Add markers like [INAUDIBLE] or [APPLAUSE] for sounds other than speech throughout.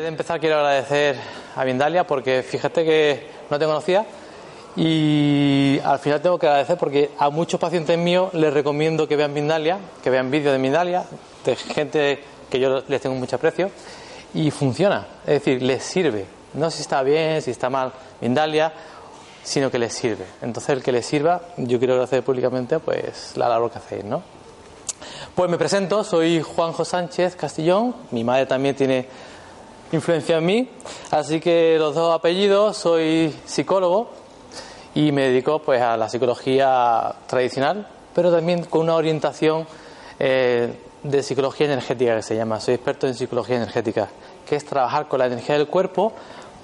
Antes de empezar quiero agradecer a Vindalia porque fíjate que no te conocía y al final tengo que agradecer porque a muchos pacientes míos les recomiendo que vean Vindalia, que vean vídeos de Vindalia, de gente que yo les tengo mucho aprecio y funciona, es decir, les sirve. No si está bien, si está mal Vindalia, sino que les sirve. Entonces el que les sirva, yo quiero agradecer públicamente pues la labor que hacéis, ¿no? Pues me presento, soy Juanjo Sánchez Castillón, mi madre también tiene influencia en mí, así que los dos apellidos, soy psicólogo y me dedico pues a la psicología tradicional, pero también con una orientación eh, de psicología energética que se llama. Soy experto en psicología energética, que es trabajar con la energía del cuerpo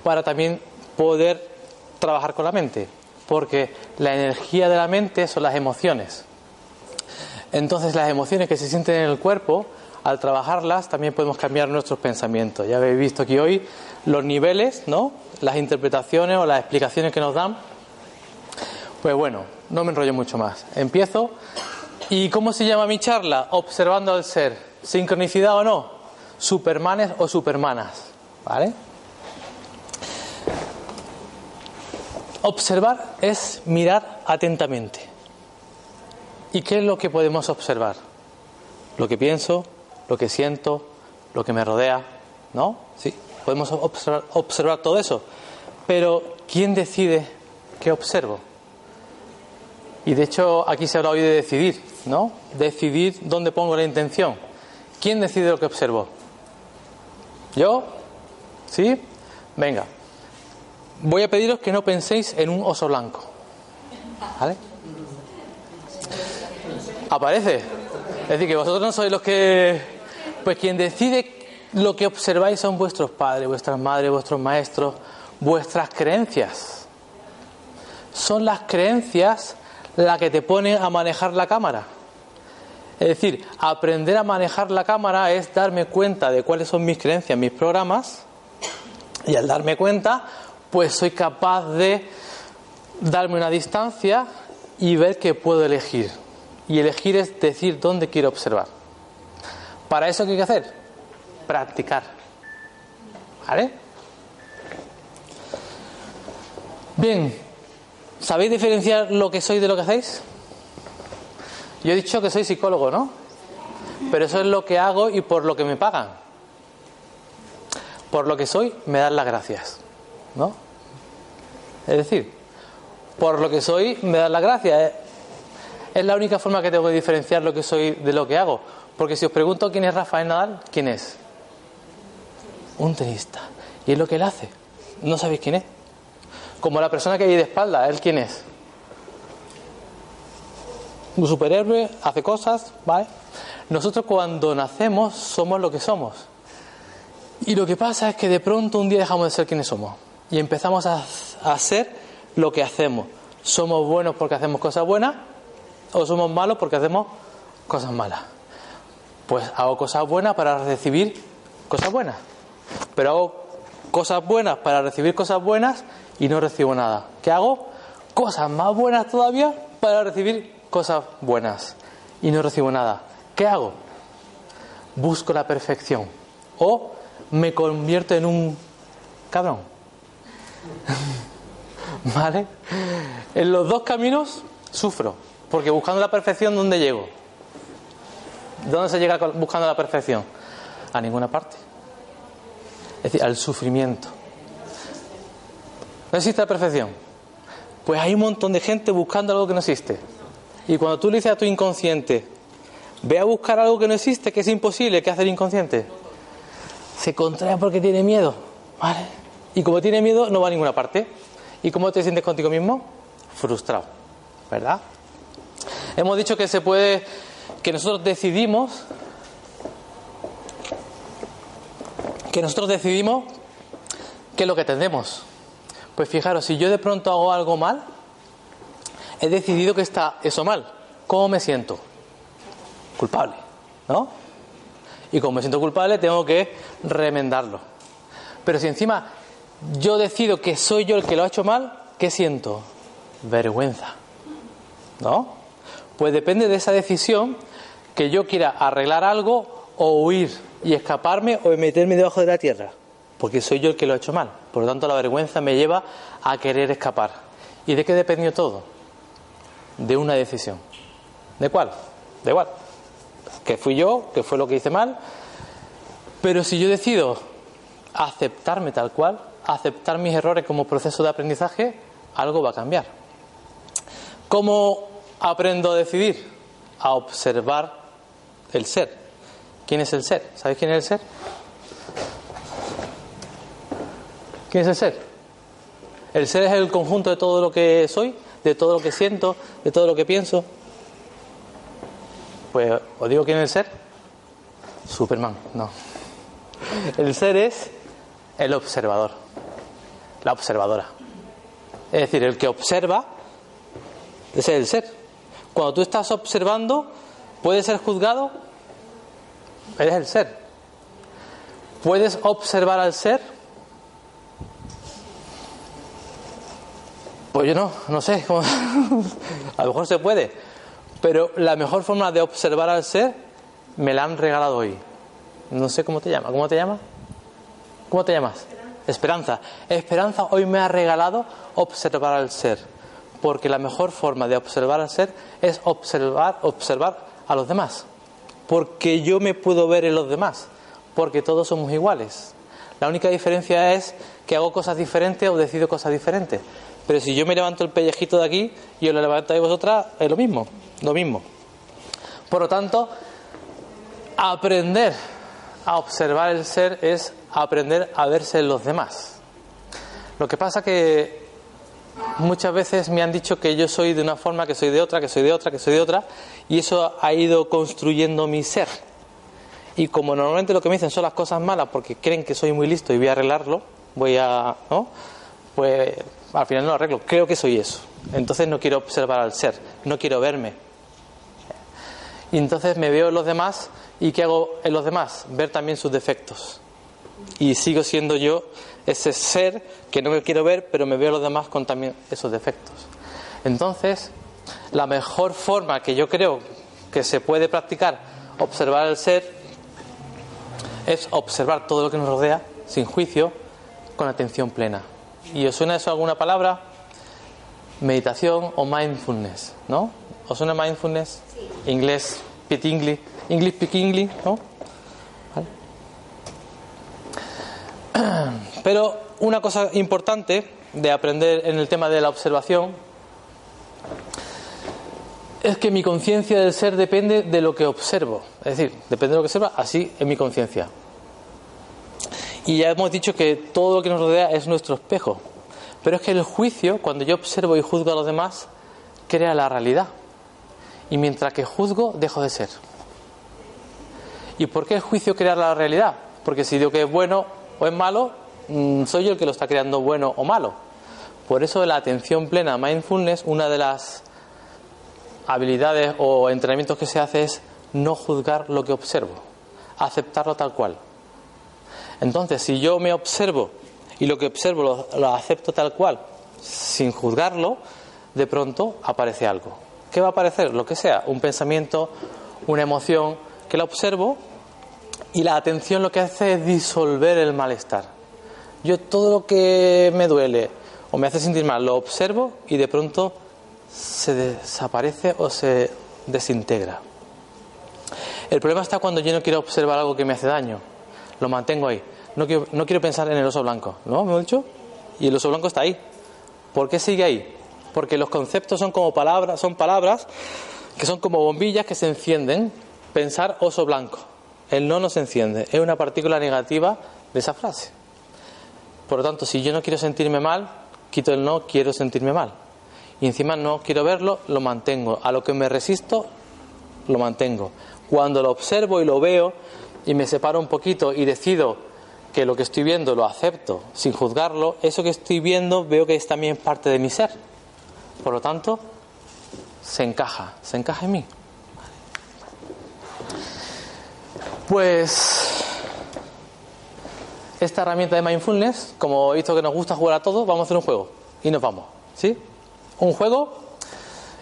para también poder trabajar con la mente, porque la energía de la mente son las emociones. Entonces las emociones que se sienten en el cuerpo, al trabajarlas también podemos cambiar nuestros pensamientos. Ya habéis visto aquí hoy los niveles, ¿no? Las interpretaciones o las explicaciones que nos dan. Pues bueno, no me enrollo mucho más. Empiezo. ¿Y cómo se llama mi charla? Observando al ser. ¿Sincronicidad o no? Supermanes o supermanas. ¿Vale? Observar es mirar atentamente. ¿Y qué es lo que podemos observar? Lo que pienso, lo que siento, lo que me rodea, ¿no? Sí, podemos observar, observar todo eso. Pero ¿quién decide qué observo? Y de hecho aquí se habla hoy de decidir, ¿no? Decidir dónde pongo la intención. ¿Quién decide lo que observo? ¿Yo? ¿Sí? Venga. Voy a pediros que no penséis en un oso blanco. ¿Vale? Aparece. Es decir, que vosotros no sois los que... Pues quien decide lo que observáis son vuestros padres, vuestras madres, vuestros maestros, vuestras creencias. Son las creencias las que te ponen a manejar la cámara. Es decir, aprender a manejar la cámara es darme cuenta de cuáles son mis creencias, mis programas, y al darme cuenta, pues soy capaz de darme una distancia y ver que puedo elegir. Y elegir es decir dónde quiero observar. ¿Para eso qué hay que hacer? Practicar. ¿Vale? Bien, ¿sabéis diferenciar lo que sois de lo que hacéis? Yo he dicho que soy psicólogo, ¿no? Pero eso es lo que hago y por lo que me pagan. Por lo que soy, me dan las gracias, ¿no? Es decir, por lo que soy, me dan las gracias. Es la única forma que tengo de diferenciar lo que soy de lo que hago. Porque si os pregunto quién es Rafael Nadal, ¿quién es? Un tenista. Y es lo que él hace. No sabéis quién es. Como la persona que hay de espalda, ¿él quién es? Un superhéroe, hace cosas, ¿vale? Nosotros cuando nacemos somos lo que somos. Y lo que pasa es que de pronto un día dejamos de ser quienes somos. Y empezamos a, a hacer lo que hacemos. ¿Somos buenos porque hacemos cosas buenas? ¿O somos malos porque hacemos cosas malas? Pues hago cosas buenas para recibir cosas buenas. Pero hago cosas buenas para recibir cosas buenas y no recibo nada. ¿Qué hago? Cosas más buenas todavía para recibir cosas buenas y no recibo nada. ¿Qué hago? Busco la perfección o me convierto en un cabrón. [LAUGHS] ¿Vale? En los dos caminos sufro, porque buscando la perfección, ¿dónde llego? ¿Dónde se llega buscando la perfección? A ninguna parte. Es decir, al sufrimiento. ¿No existe la perfección? Pues hay un montón de gente buscando algo que no existe. Y cuando tú le dices a tu inconsciente, ve a buscar algo que no existe, que es imposible, ¿qué hace el inconsciente? Se contrae porque tiene miedo. ¿Vale? Y como tiene miedo, no va a ninguna parte. ¿Y cómo te sientes contigo mismo? Frustrado. ¿Verdad? Hemos dicho que se puede, que nosotros decidimos, que nosotros decidimos qué es lo que tendemos. Pues fijaros, si yo de pronto hago algo mal, he decidido que está eso mal. ¿Cómo me siento? Culpable, ¿no? Y como me siento culpable, tengo que remendarlo. Pero si encima yo decido que soy yo el que lo ha hecho mal, ¿qué siento? Vergüenza. ¿No? Pues depende de esa decisión que yo quiera arreglar algo o huir y escaparme o meterme debajo de la tierra. Porque soy yo el que lo ha hecho mal. Por lo tanto, la vergüenza me lleva a querer escapar. ¿Y de qué dependió todo? De una decisión. ¿De cuál? De igual. Que fui yo, que fue lo que hice mal. Pero si yo decido aceptarme tal cual, aceptar mis errores como proceso de aprendizaje, algo va a cambiar. ¿Cómo aprendo a decidir? A observar el ser. ¿Quién es el ser? ¿Sabéis quién es el ser? ¿Quién es el ser? El ser es el conjunto de todo lo que soy, de todo lo que siento, de todo lo que pienso. Pues os digo quién es el ser. Superman, no. El ser es el observador, la observadora. Es decir, el que observa, ese es el ser. Cuando tú estás observando, ¿puedes ser juzgado? Eres el ser. ¿Puedes observar al ser? Pues yo no, no sé. [LAUGHS] a lo mejor se puede. Pero la mejor forma de observar al ser me la han regalado hoy. No sé cómo te llamas. ¿Cómo te llamas? ¿Cómo te llamas? Esperanza. Esperanza hoy me ha regalado observar al ser. Porque la mejor forma de observar al ser es observar, observar a los demás. Porque yo me puedo ver en los demás. Porque todos somos iguales. La única diferencia es que hago cosas diferentes o decido cosas diferentes. Pero si yo me levanto el pellejito de aquí y os lo levantáis vosotras, es lo mismo. Lo mismo. Por lo tanto, aprender a observar el ser es aprender a verse en los demás. Lo que pasa que muchas veces me han dicho que yo soy de una forma, que soy de otra, que soy de otra, que soy de otra, y eso ha ido construyendo mi ser. Y como normalmente lo que me dicen son las cosas malas porque creen que soy muy listo y voy a arreglarlo, voy a, ¿no? Pues al final no lo arreglo. Creo que soy eso. Entonces no quiero observar al ser, no quiero verme. Y entonces me veo en los demás ¿Y qué hago en los demás? Ver también sus defectos. Y sigo siendo yo ese ser que no me quiero ver, pero me veo a los demás con también esos defectos. Entonces, la mejor forma que yo creo que se puede practicar observar el ser es observar todo lo que nos rodea sin juicio, con atención plena. ¿Y os suena eso alguna palabra? Meditación o mindfulness, ¿no? ¿Os suena mindfulness? Inglés, pit English. English English, ¿no? [CLEARS THROAT] Pero una cosa importante de aprender en el tema de la observación es que mi conciencia del ser depende de lo que observo. Es decir, depende de lo que observa, así es mi conciencia. Y ya hemos dicho que todo lo que nos rodea es nuestro espejo. Pero es que el juicio, cuando yo observo y juzgo a los demás, crea la realidad. Y mientras que juzgo, dejo de ser. ¿Y por qué el juicio crea la realidad? Porque si digo que es bueno o es malo, mm, soy yo el que lo está creando bueno o malo. Por eso la atención plena, mindfulness, una de las habilidades o entrenamientos que se hace es no juzgar lo que observo, aceptarlo tal cual. Entonces, si yo me observo y lo que observo lo, lo, acepto tal cual, sin juzgarlo, de pronto aparece algo. ¿Qué va a aparecer? Lo que sea, un pensamiento, una emoción, que la observo y la atención lo que hace es disolver el malestar. Yo todo lo que me duele o me hace sentir mal, lo observo y de pronto se desaparece o se desintegra. El problema está cuando yo no quiero observar algo que me hace daño. Lo mantengo ahí. No quiero, pensar en el oso blanco. ¿No? ¿Me he dicho? Y el oso blanco está ahí. ¿Por qué sigue ahí? Porque los conceptos son como palabras, son palabras que son como bombillas que se encienden. Pensar oso blanco. El no no se enciende. Es una partícula negativa de esa frase. Por lo tanto, si yo no quiero sentirme mal, quito el no, quiero sentirme mal. Y encima no quiero verlo, lo mantengo. A lo que me resisto, lo mantengo. Cuando lo observo y lo veo y me separo un poquito y decido que lo que estoy viendo lo acepto sin juzgarlo, eso que estoy viendo veo que es también parte de mi ser. Por lo tanto, se encaja, se encaja en mí. Pues esta herramienta de mindfulness, como he visto que nos gusta jugar a todos, vamos a hacer un juego y nos vamos. ¿Sí? Un juego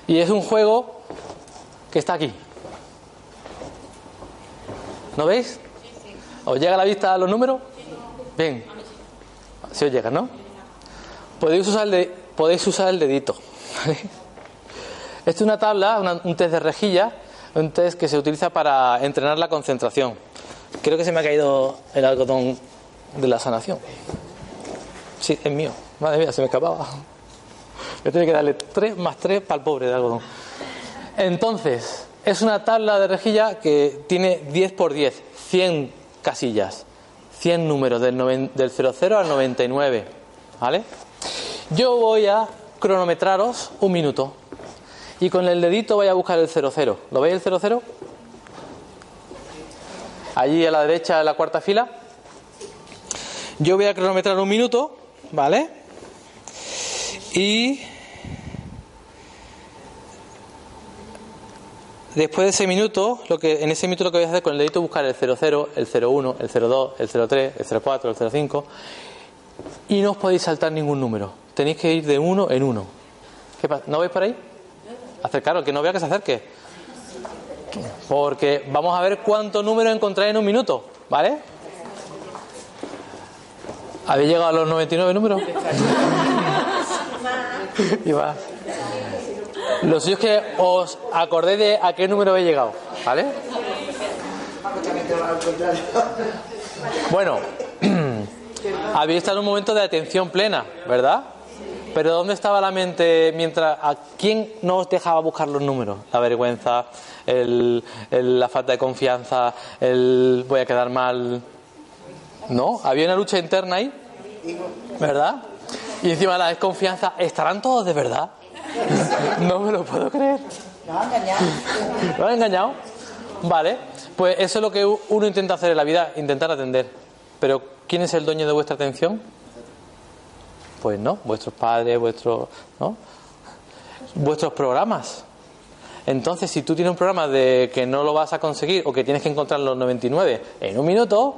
y es un juego que está aquí. ¿No veis? ¿Os llega a la vista los números? Bien. Si os llega, ¿no? Podéis usar el, podéis usar el dedito. [LAUGHS] Esto es una tabla, un test de rejilla, un que se utiliza para entrenar la concentración. Creo que se me ha caído el algodón de la sanación. Sí, es mío. Madre mía, se me escapaba. Yo tengo que darle 3 más 3 para el pobre de algodón. Entonces, es una tabla de rejilla que tiene 10 por 10, 100 casillas, 100 números del, del 00 al 99. ¿Vale? Yo voy a cronometraros un minuto y con el dedito voy a buscar el 00. ¿Lo veis el 00? Allí a la derecha de la cuarta fila. Yo voy a cronometrar un minuto, ¿vale? Y después de ese minuto, lo que, en ese minuto lo que voy a hacer con el dedito buscar el 00, el 01, el 02, el 03, el 04, el 05 y no os podéis saltar ningún número. Tenéis que ir de uno en uno. ¿Qué pasa? ¿No veis por ahí? Acercaros, que no vea que se acerque. Porque vamos a ver cuántos números encontráis en un minuto, ¿vale? ¿Habéis llegado a los 99 números? [LAUGHS] y va. Lo suyo es que os acordéis de a qué número habéis llegado, ¿vale? Bueno, [CLEARS THROAT] habéis estado en un momento de atención plena, ¿verdad? Pero ¿dónde estaba la mente mientras... ¿A quién no os dejaba buscar los números? La vergüenza, la falta de confianza, el voy a quedar mal... ¿No? Había una lucha interna ahí, ¿verdad? Y encima la desconfianza, ¿estarán todos de verdad? [LAUGHS] no me lo puedo creer. ¿Nos han engañado? [LAUGHS] ¿Lo han engañado? Vale, pues eso es lo que uno intenta hacer en la vida, intentar atender. Pero ¿quién es el dueño de vuestra atención? Pues no, vuestros padres, vuestros, ¿no? vuestros programas. Entonces, si tú tienes un programa de que no lo vas a conseguir o que tienes que encontrar los 99 en un minuto,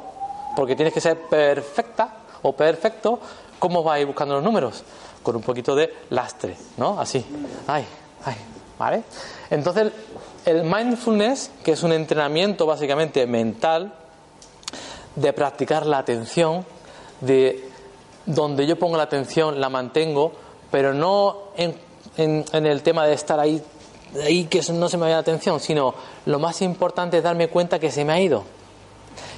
porque tienes que ser perfecta o perfecto, ¿cómo vas a ir buscando los números? Con un poquito de lastre, ¿no? Así. Ay, ay, ¿vale? Entonces, el mindfulness, que es un entrenamiento básicamente mental de practicar la atención, de donde yo pongo la atención, la mantengo, pero no en, en, el tema de estar ahí, ahí que no se me vaya la atención, sino lo más importante es darme cuenta que se me ha ido.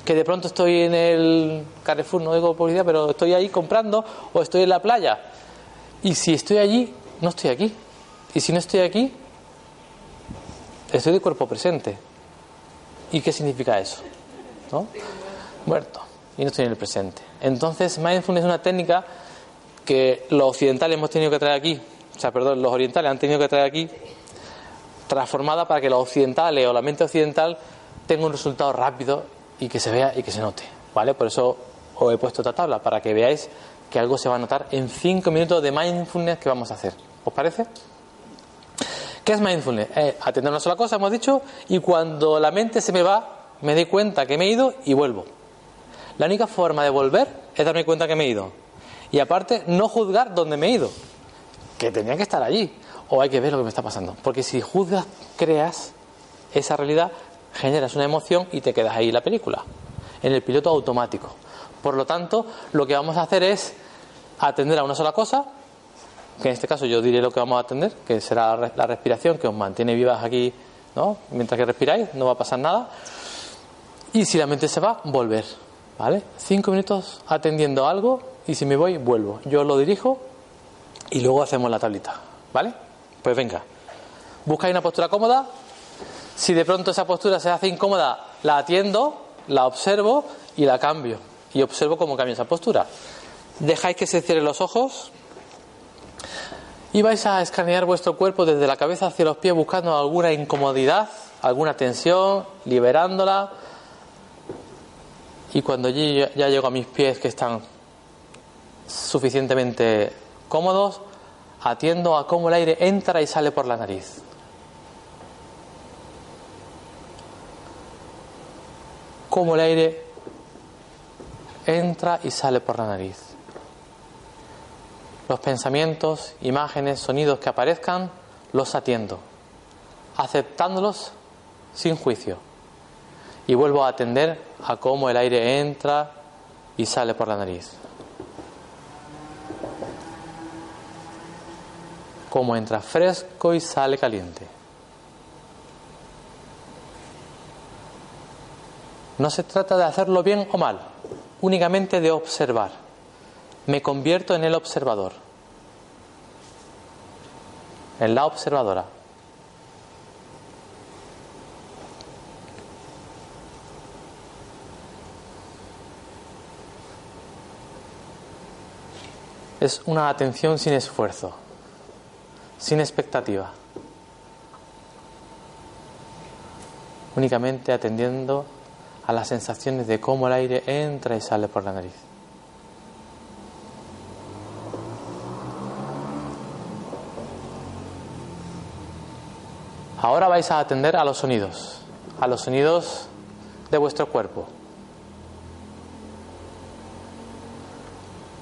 Que de pronto estoy en el Carrefour, no digo publicidad, pero estoy ahí comprando o estoy en la playa. Y si estoy allí, no estoy aquí. Y si no estoy aquí, estoy de cuerpo presente. ¿Y qué significa eso? ¿No? Muerto y no estoy en el presente. Entonces, mindfulness es una técnica que los occidentales hemos tenido que traer aquí, o sea, perdón, los orientales han tenido que traer aquí, transformada para que los occidentales o la mente occidental tenga un resultado rápido y que se vea y que se note, ¿vale? Por eso os he puesto esta tabla, para que veáis que algo se va a notar en cinco minutos de mindfulness que vamos a hacer. ¿Os parece? ¿Qué es mindfulness? Eh, atender una sola cosa, hemos dicho, y cuando la mente se me va, me doy cuenta que me he ido y vuelvo. La única forma de volver es darme cuenta que me he ido. Y aparte, no juzgar dónde me he ido. Que tenía que estar allí. O hay que ver lo que me está pasando. Porque si juzgas, creas esa realidad, generas una emoción y te quedas ahí en la película. En el piloto automático. Por lo tanto, lo que vamos a hacer es atender a una sola cosa que en este caso yo diré lo que vamos a atender, que será la respiración, que os mantiene vivas aquí, ¿no? Mientras que respiráis, no va a pasar nada. Y si la mente se va, volver, ¿vale? Cinco minutos atendiendo algo y si me voy, vuelvo. Yo lo dirijo y luego hacemos la tablita, ¿vale? Pues venga, buscáis una postura cómoda. Si de pronto esa postura se hace incómoda, la atiendo, la observo y la cambio. Y observo cómo cambia esa postura. Dejáis que se cierren los ojos y vais a escanear vuestro cuerpo desde la cabeza hacia los pies buscando alguna incomodidad, alguna tensión, liberándola. Y cuando ya llego a mis pies que están suficientemente cómodos, atiendo a cómo el aire entra y sale por la nariz. Cómo el aire entra y sale por la nariz. Los pensamientos, imágenes, sonidos que aparezcan, los atiendo, aceptándolos sin juicio. Y vuelvo a atender a cómo el aire entra y sale por la nariz. Cómo entra fresco y sale caliente. No se trata de hacerlo bien o mal, únicamente de observar me convierto en el observador, en la observadora. Es una atención sin esfuerzo, sin expectativa, únicamente atendiendo a las sensaciones de cómo el aire entra y sale por la nariz. Ahora vais a atender a los sonidos, a los sonidos de vuestro cuerpo.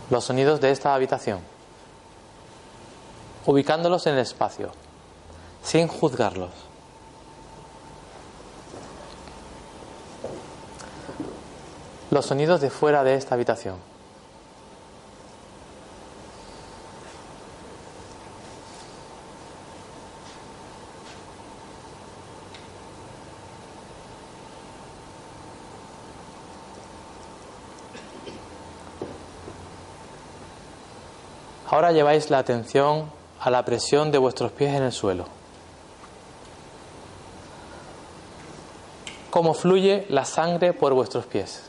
Los sonidos de esta habitación, ubicándolos en el espacio, sin juzgarlos. Los sonidos de fuera de esta habitación. Ahora lleváis la atención a la presión de vuestros pies en el suelo. Cómo fluye la sangre por vuestros pies.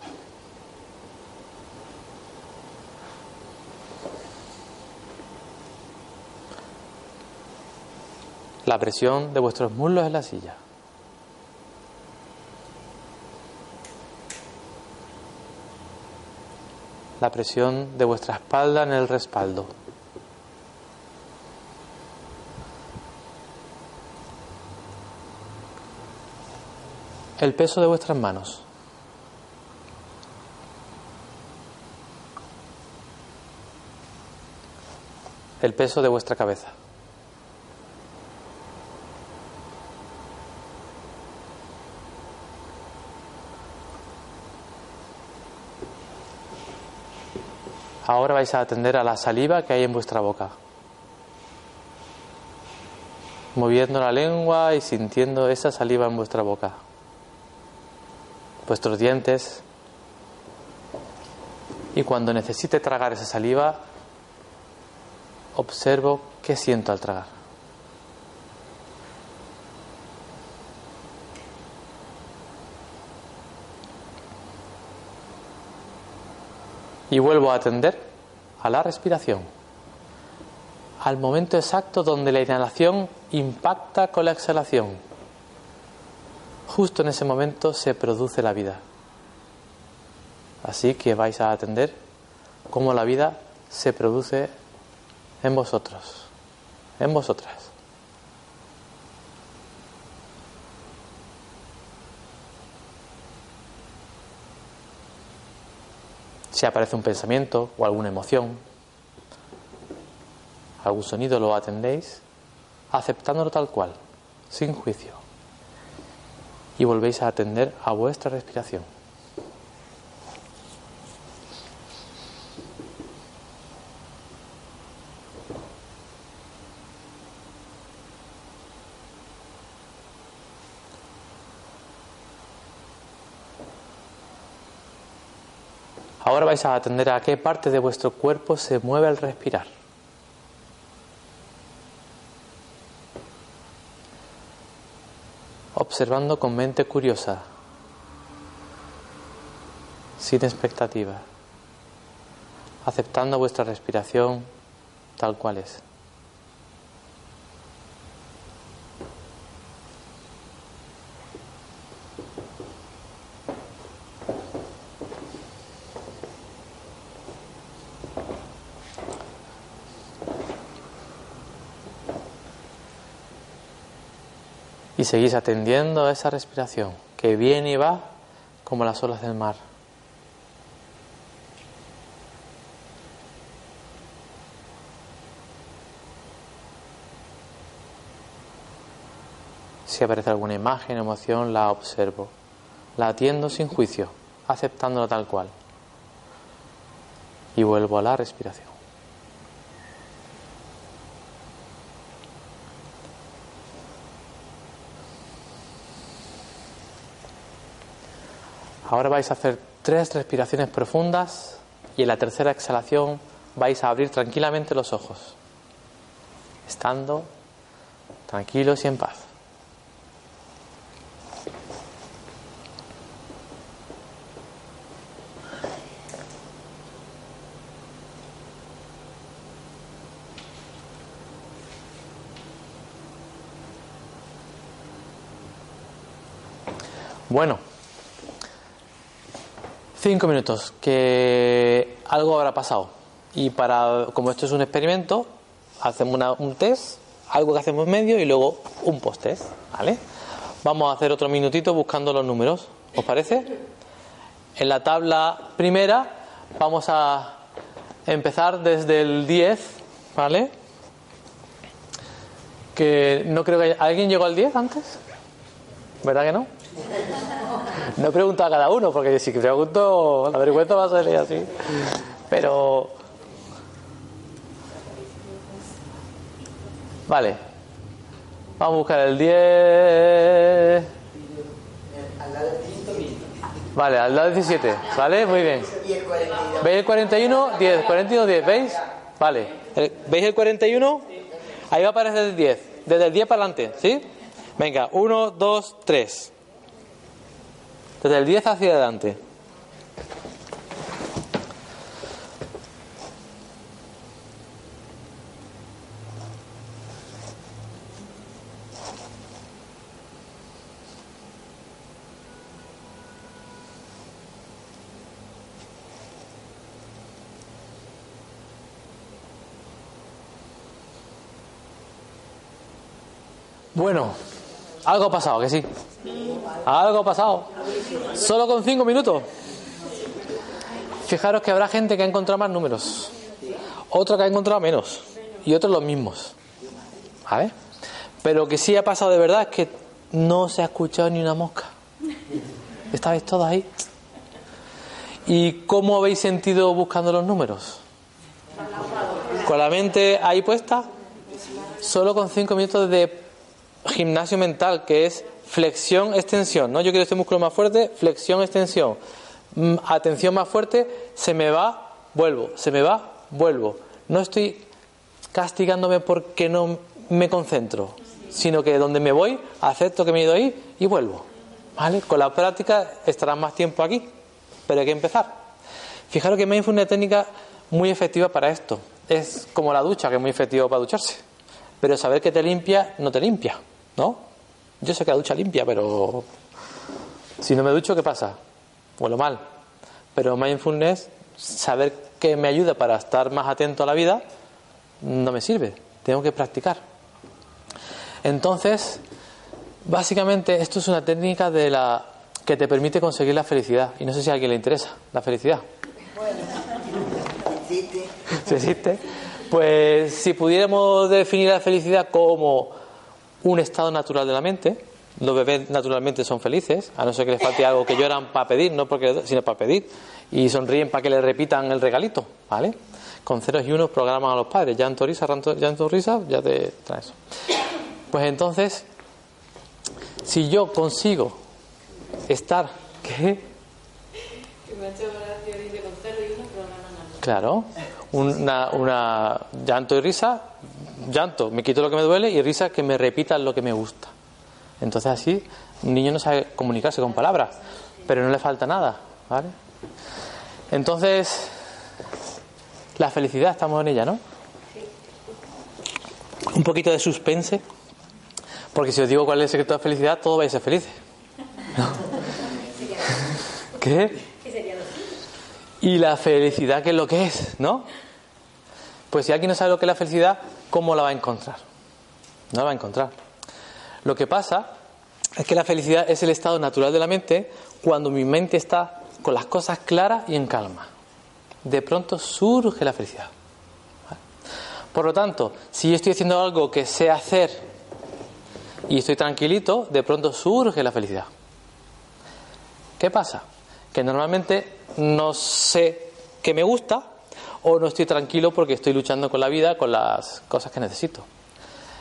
La presión de vuestros muslos en la silla. La presión de vuestra espalda en el respaldo. El peso de vuestras manos. El peso de vuestra cabeza. Ahora vais a atender a la saliva que hay en vuestra boca. Moviendo la lengua y sintiendo esa saliva en vuestra boca vuestros dientes. Y cuando necesite tragar esa saliva, observo qué siento al tragar. Y vuelvo a atender a la respiración, al momento exacto donde la inhalación impacta con la exhalación justo en ese momento se produce la vida. Así que vais a atender cómo la vida se produce en vosotros, en vosotras. Si aparece un pensamiento o alguna emoción, algún sonido, lo atendéis aceptándolo tal cual, sin juicio y volvéis a atender a vuestra respiración. Ahora vais a atender a qué parte de vuestro cuerpo se mueve al respirar. Observando con mente curiosa, sin expectativa, aceptando vuestra respiración tal cual es. Y seguís atendiendo a esa respiración que viene y va como las olas del mar. Si aparece alguna imagen, emoción, la observo. La atiendo sin juicio, aceptándola tal cual. Y vuelvo a la respiración. Ahora vais a hacer tres respiraciones profundas y en la tercera exhalación vais a abrir tranquilamente los ojos, estando tranquilos y en paz. Bueno, cinco minutos, que algo habrá pasado. Y para, como esto es un experimento, hacemos un test, algo que hacemos medio y luego un post-test, ¿vale? Vamos a hacer otro minutito buscando los números, ¿os parece? En la tabla primera vamos a empezar desde el 10, ¿vale? Que no creo que... ¿Alguien llegó al 10 antes? ¿Verdad que no? No pregunto a cada uno, porque si pregunto, la vergüenza va a salir así. Pero. Vale. Vamos a buscar el 10. Vale, al lado del 17. ¿Vale? Muy bien. ¿Veis el 41? 10. 41, 10. ¿Veis? Vale. ¿Veis el 41? Ahí va a aparecer el 10. Desde el 10 para adelante. ¿Sí? Venga, 1, 2, 3. Desde el 10 hacia adelante. Bueno, algo ha pasado, que sí. Algo ha pasado. Solo con cinco minutos. Fijaros que habrá gente que ha encontrado más números. Otro que ha encontrado menos. Y otros los mismos. ¿Vale? Pero que sí ha pasado de verdad es que no se ha escuchado ni una mosca. ¿Estabais todos ahí? ¿Y cómo habéis sentido buscando los números? ¿Con la mente ahí puesta? Solo con cinco minutos de gimnasio mental, que es flexión, extensión, ¿no? Yo quiero este músculo más fuerte, flexión, extensión. Mm, atención más fuerte, se me va, vuelvo, se me va, vuelvo. No estoy castigándome porque no me concentro, sino que donde me voy, acepto que me he ido ahí y vuelvo. ¿Vale? Con la práctica estarás más tiempo aquí, pero hay que empezar. Fijaros que mindfulness es una técnica muy efectiva para esto. Es como la ducha, que es muy efectiva para ducharse. Pero saber que te limpia, no te limpia, ¿no? Yo sé que la ducha limpia, pero si no me ducho, ¿qué pasa? Huelo mal. Pero mindfulness, saber que me ayuda para estar más atento a la vida, no me sirve. Tengo que practicar. Entonces, básicamente esto es una técnica de la que te permite conseguir la felicidad. Y no sé si a alguien le interesa la felicidad. Bueno, existe. Si existe. Pues si pudiéramos definir la felicidad como un estado natural de la mente. Los bebés naturalmente son felices, a no ser que les falte algo que lloran para pedir, no porque sino para pedir, y sonríen para que les repitan el regalito, ¿vale? Con ceros y unos programan a los padres, ya risa, llanto, risa, ya te trae eso. Pues entonces, si yo consigo estar, ¿qué? Que me ha hecho gracia, dice con cero Claro, una, una llanto y risa, llanto, me quito lo que me duele y risa que me repita lo que me gusta. Entonces así un niño no sabe comunicarse con palabras, pero no le falta nada, ¿vale? Entonces, la felicidad, estamos en ella, ¿no? Un poquito de suspense, porque si os digo cuál es el secreto de la felicidad, todos vais a ser felices. ¿Qué? Y la felicidad, ¿qué es lo que es? ¿No? Pues si alguien no sabe lo que es la felicidad, ¿cómo la va a encontrar? No la va a encontrar. Lo que pasa es que la felicidad es el estado natural de la mente cuando mi mente está con las cosas claras y en calma. De pronto surge la felicidad. Por lo tanto, si yo estoy haciendo algo que sé hacer y estoy tranquilito, de pronto surge la felicidad. ¿Qué pasa? Que normalmente no sé qué me gusta o no estoy tranquilo porque estoy luchando con la vida, con las cosas que necesito.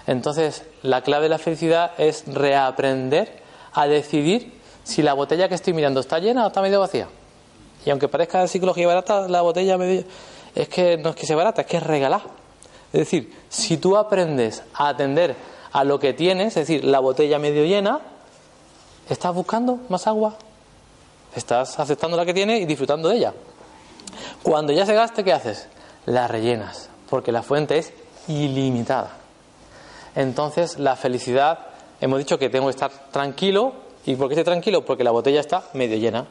Entonces, la clave de la felicidad es reaprender a decidir si la botella que estoy mirando está llena o está medio vacía. Y aunque parezca psicología barata, la botella medio... es que no es que sea barata, es que es regalar. Es decir, si tú aprendes a atender a lo que tienes, es decir, la botella medio llena, ¿estás buscando más agua? Estás aceptando la que tienes y disfrutando de ella. Cuando ya se gaste, ¿qué haces? La rellenas, porque la fuente es ilimitada. Entonces, la felicidad, hemos dicho que tengo que estar tranquilo. ¿Y por qué estoy tranquilo? Porque la botella está medio llena.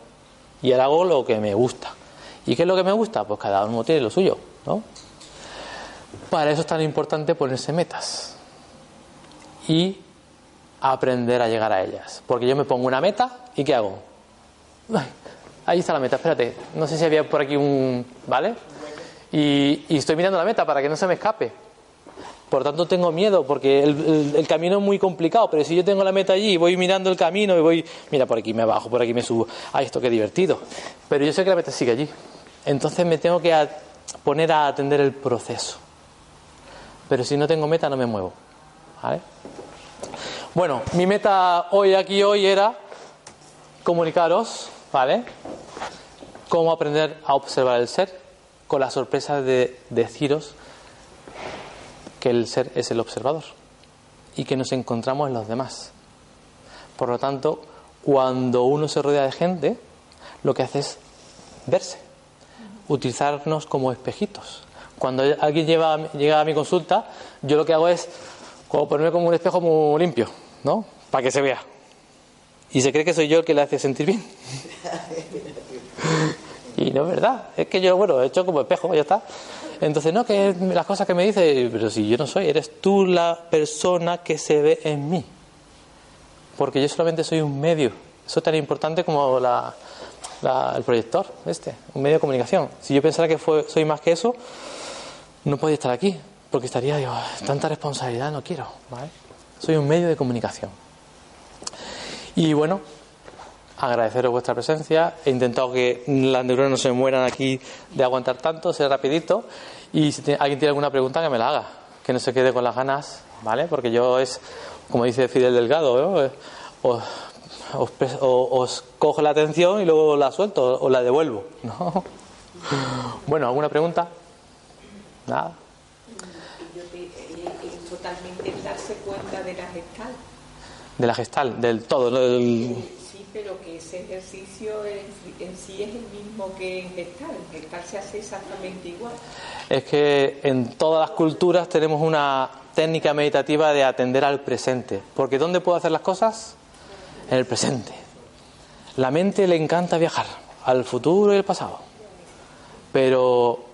Y ahora hago lo que me gusta. ¿Y qué es lo que me gusta? Pues cada uno tiene lo suyo, ¿no? Para eso es tan importante ponerse metas. Y aprender a llegar a ellas. Porque yo me pongo una meta y ¿qué hago? Ahí está la meta, espérate. No sé si había por aquí un. ¿Vale? Y, estoy mirando la meta para que no se me escape. Por tanto, tengo miedo porque el, camino es muy complicado. Pero si yo tengo la meta allí y voy mirando el camino y voy, mira, por aquí me bajo, por aquí me subo. Ay, esto qué divertido. Pero yo sé que la meta sigue allí. Entonces me tengo que poner a atender el proceso. Pero si no tengo meta, no me muevo. ¿Vale? Bueno, mi meta hoy aquí hoy era comunicaros, ¿vale? Cómo aprender a observar el ser, con la sorpresa de deciros que el ser es el observador y que nos encontramos en los demás. Por lo tanto, cuando uno se rodea de gente, lo que hace es verse, utilizarnos como espejitos. Cuando alguien llega a mi consulta, yo lo que hago es como ponerme como un espejo muy limpio, ¿no? Para que se vea. Y se cree que soy yo el que le hace sentir bien. [LAUGHS] y no es verdad. Es que yo, bueno, he hecho como espejo, ya está. Entonces, no, que las cosas que me dice, pero si yo no soy, eres tú la persona que se ve en mí. Porque yo solamente soy un medio. Eso es tan importante como la, el proyector, este, un medio de comunicación. Si yo pensara que fue, soy más que eso, no podía estar aquí, porque estaría, digo, tanta responsabilidad no quiero. Soy un medio de comunicación. Y bueno, agradeceros vuestra presencia. He intentado que las neuronas no se mueran aquí de aguantar tanto, ser rapidito. Y si alguien tiene alguna pregunta, que me la haga. Que no se quede con las ganas, ¿vale? Porque yo es, como dice Fidel Delgado, os, os, cojo la atención y luego la suelto o la devuelvo, ¿no? [LAUGHS] Bueno, ¿alguna pregunta? Nada. totalmente darse cuenta de la gestal. De la gestal, del todo, ¿no? pero que ese ejercicio en, sí es el mismo que en gestal. En gestal se hace exactamente igual. Es que en todas las culturas tenemos una técnica meditativa de atender al presente. Porque ¿dónde puedo hacer las cosas? En el presente. La mente le encanta viajar al futuro y al pasado. Pero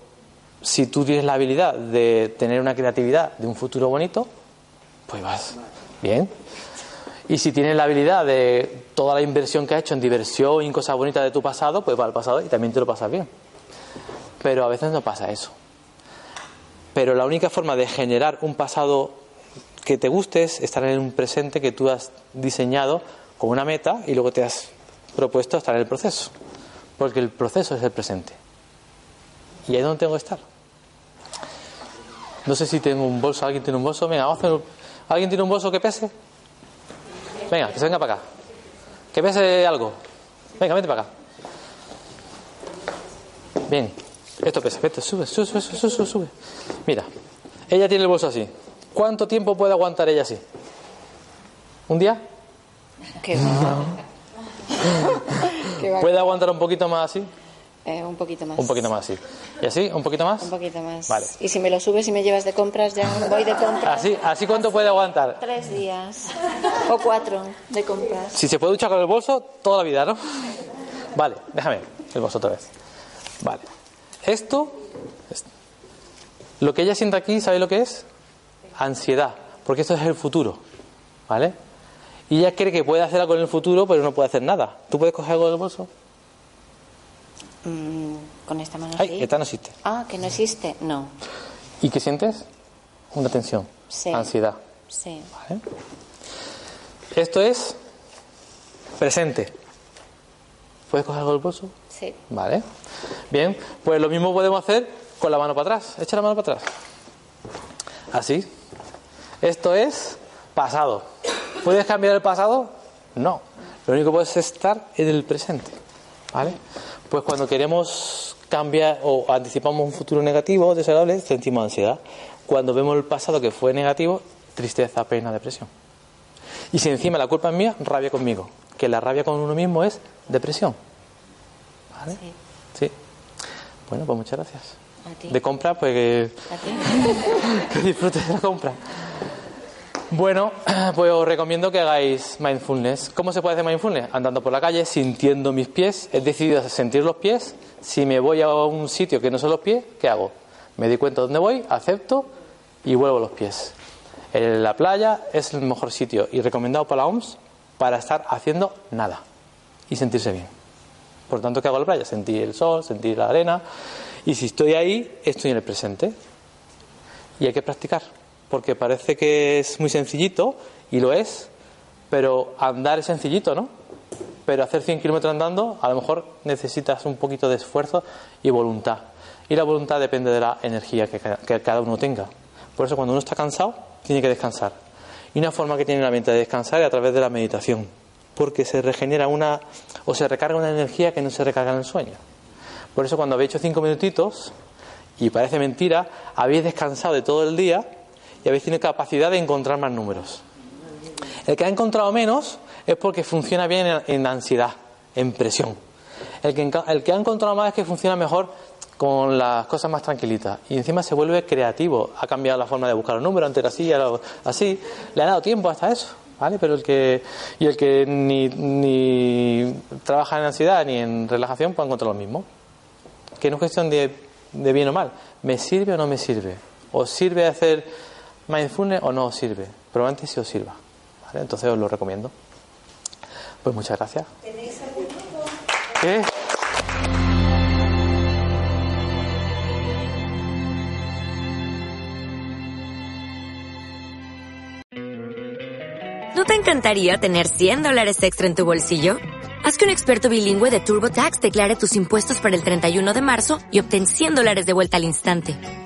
si tú tienes la habilidad de tener una creatividad de un futuro bonito, pues vas bien. Y si tienes la habilidad de toda la inversión que has hecho en diversión y en cosas bonitas de tu pasado, pues va al pasado y también te lo pasas bien. Pero a veces no pasa eso. Pero la única forma de generar un pasado que te guste es estar en un presente que tú has diseñado con una meta y luego te has propuesto estar en el proceso. Porque el proceso es el presente. Y ahí es donde tengo que estar. No sé si tengo un bolso, alguien tiene un bolso. Venga, vamos a hacer... ¿Alguien tiene un bolso que pese? Venga, que se venga para acá. Que pese algo. Venga, vente para acá. Bien. Esto pesa, esto sube, sube, sube, sube, sube, sube. Mira, ella tiene el bolso así. ¿Cuánto tiempo puede aguantar ella así? ¿Un día? Qué va. Qué [LAUGHS] va. ¿Puede aguantar un poquito más así? Eh, un poquito más. Un poquito más así. ¿Y así? ¿Un poquito más? Un poquito más. Vale. Y si me lo subes y me llevas de compras, ya voy de compras. ¿Así? ¿Así cuánto puede aguantar? Tres días. O cuatro de compras. Si se puede duchar con el bolso, toda la vida, ¿no? Vale, déjame el bolso otra vez. Vale. Esto, es- lo que ella siente aquí, ¿sabe lo que es? Ansiedad, porque esto es el futuro, ¿vale? Y ella cree que puede hacer algo en el futuro, pero no puede hacer nada. ¿Tú puedes coger algo del bolso? Mm, con esta mano Ay, no existe. Ah, que no existe. No. ¿Y qué sientes? Una tensión, Sí. ansiedad. Sí. ¿vale? Esto es presente. ¿Puedes coger algo del bolso? Sí. Vale. Bien, pues lo mismo podemos hacer con la mano para atrás. Echa la mano para atrás. Así. Esto es pasado. ¿Puedes cambiar el pasado? No. Lo único que puedes es estar en el presente. ¿Vale? Pues cuando queremos cambiar o anticipamos un futuro negativo o desagradable, sentimos ansiedad. Cuando vemos el pasado que fue negativo, tristeza, pena, depresión. Y si encima la culpa es mía, rabia conmigo. Que la rabia con uno mismo es depresión. ¿Vale? Sí. Sí. Bueno, pues muchas gracias. A ti. De compra, pues que, ¿A ti? [LAUGHS] que disfrutes de la compra. Bueno, [CLEARS THROAT] pues os recomiendo que hagáis mindfulness. ¿Cómo se puede hacer mindfulness? Andando por la calle, sintiendo mis pies. He decidido sentir los pies. Si me voy a un sitio que no son los pies, ¿qué hago? Me doy cuenta de dónde voy, acepto y vuelvo los pies. En la playa es el mejor sitio y recomendado por la OMS para estar haciendo nada y sentirse bien. Por lo tanto, ¿qué hago en la playa? Sentir el sol, sentir la arena. Y si estoy ahí, estoy en el presente. Y hay que practicar. Porque parece que es muy sencillito, y lo es, pero andar es sencillito, ¿no? Pero hacer 100 kilómetros andando, a lo mejor necesitas un poquito de esfuerzo y voluntad. Y la voluntad depende de la energía que, que cada uno tenga. Por eso, cuando uno está cansado, tiene que descansar. Y una forma que tiene la mente de descansar es a través de la meditación. Porque se regenera una, o se recarga una energía que no se recarga en el sueño. Por eso, cuando habéis hecho cinco minutitos, y parece mentira, habéis descansado de todo el día y habéis tenido capacidad de encontrar más números. El que ha encontrado menos es porque funciona bien en, ansiedad, en presión. El que, el que ha encontrado más es que funciona mejor con las cosas más tranquilitas. Y encima se vuelve creativo. Ha cambiado la forma de buscar los números, antes era así, ahora así. Le ha dado tiempo hasta eso. ¿Vale? Pero el que, y el que ni, ni trabaja en ansiedad ni en relajación, ha encontrado lo mismo que no es cuestión de, de bien o mal. ¿Me sirve o no me sirve? ¿Os sirve hacer mindfulness o no os sirve? Probablemente sí os sirva. ¿vale? Entonces os lo recomiendo. Pues muchas gracias. ¿Qué? ¿No te encantaría tener 100 dólares extra en tu bolsillo? Haz que un experto bilingüe de TurboTax declare tus impuestos para el 31 de marzo y obtén 100 dólares de vuelta al instante.